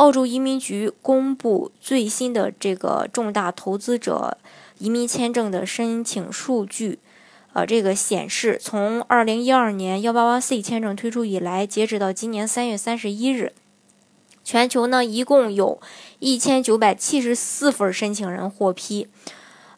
澳洲移民局公布最新的这个重大投资者移民签证的申请数据，呃，这个显示，从二零一二年幺八八 C 签证推出以来，截止到今年三月三十一日，全球呢一共有一千九百七十四份申请人获批。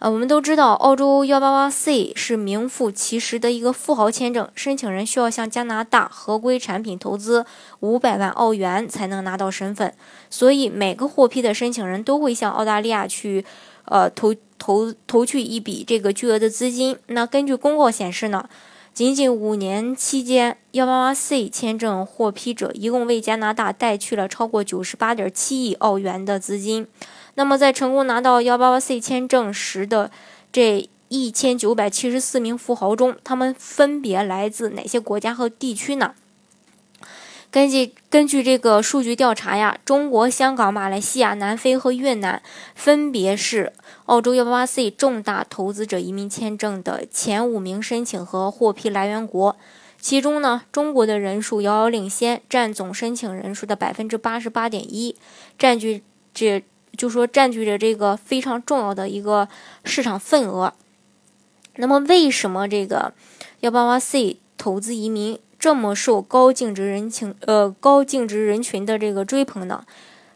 呃，我们都知道，澳洲幺八八 C 是名副其实的一个富豪签证，申请人需要向加拿大合规产品投资五百万澳元才能拿到身份，所以每个获批的申请人都会向澳大利亚去，呃，投投投去一笔这个巨额的资金。那根据公告显示呢，仅仅五年期间，幺八八 C 签证获批者一共为加拿大带去了超过九十八点七亿澳元的资金。那么，在成功拿到幺八八 C 签证时的这一千九百七十四名富豪中，他们分别来自哪些国家和地区呢？根据根据这个数据调查呀，中国、香港、马来西亚、南非和越南分别是澳洲幺八八 C 重大投资者移民签证的前五名申请和获批来源国。其中呢，中国的人数遥遥领先，占总申请人数的百分之八十八点一，占据这。就说占据着这个非常重要的一个市场份额。那么，为什么这个幺八八 C 投资移民这么受高净值人群呃高净值人群的这个追捧呢？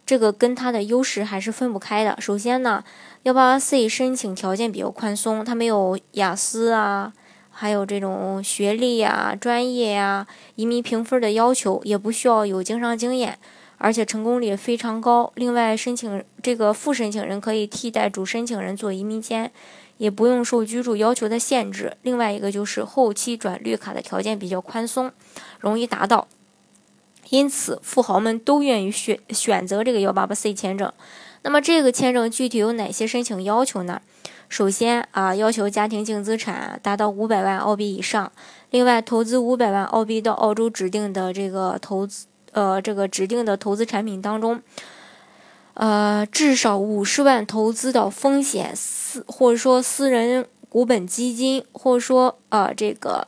这个跟它的优势还是分不开的。首先呢，幺八八 C 申请条件比较宽松，它没有雅思啊，还有这种学历呀、专业呀、移民评分的要求，也不需要有经商经验。而且成功率非常高。另外，申请这个副申请人可以替代主申请人做移民签，也不用受居住要求的限制。另外一个就是后期转绿卡的条件比较宽松，容易达到。因此，富豪们都愿意选选择这个幺八八 C 签证。那么，这个签证具体有哪些申请要求呢？首先啊，要求家庭净资产达到五百万澳币以上。另外，投资五百万澳币到澳洲指定的这个投资。呃，这个指定的投资产品当中，呃，至少五十万投资到风险私或者说私人股本基金，或者说呃这个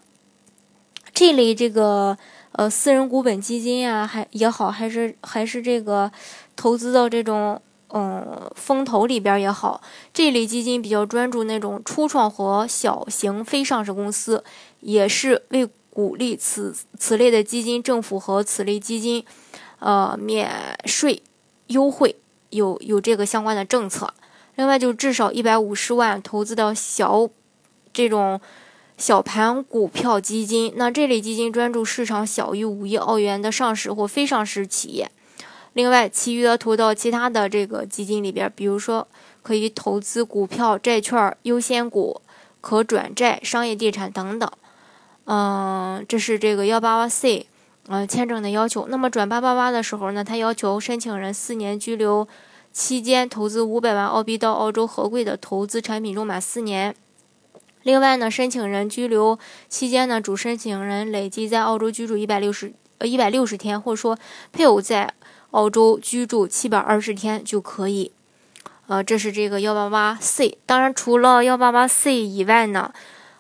这类这个呃私人股本基金呀，还也好，还是还是这个投资到这种嗯风投里边也好，这类基金比较专注那种初创和小型非上市公司，也是为。鼓励此此类的基金，政府和此类基金，呃，免税优惠有有这个相关的政策。另外，就至少一百五十万投资到小这种小盘股票基金。那这类基金专注市场小于五亿澳元的上市或非上市企业。另外，其余的投到其他的这个基金里边，比如说可以投资股票、债券、优先股、可转债、商业地产等等。嗯，这是这个幺八八 C，呃，签证的要求。那么转八八八的时候呢，他要求申请人四年居留期间投资五百万澳币到澳洲合规的投资产品中满四年。另外呢，申请人居留期间呢，主申请人累计在澳洲居住一百六十呃一百六十天，或者说配偶在澳洲居住七百二十天就可以。呃，这是这个幺八八 C。当然，除了幺八八 C 以外呢。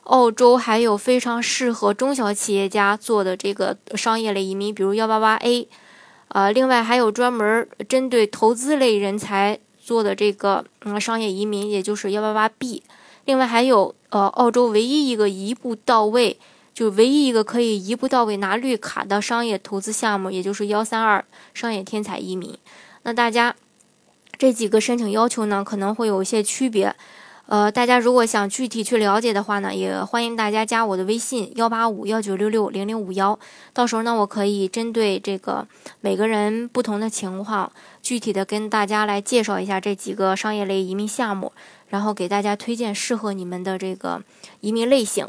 澳洲还有非常适合中小企业家做的这个商业类移民，比如幺八八 A，呃，另外还有专门针对投资类人才做的这个嗯商业移民，也就是幺八八 B。另外还有呃澳洲唯一一个一步到位，就唯一一个可以一步到位拿绿卡的商业投资项目，也就是幺三二商业天才移民。那大家这几个申请要求呢，可能会有一些区别。呃，大家如果想具体去了解的话呢，也欢迎大家加我的微信幺八五幺九六六零零五幺。到时候呢，我可以针对这个每个人不同的情况，具体的跟大家来介绍一下这几个商业类移民项目，然后给大家推荐适合你们的这个移民类型。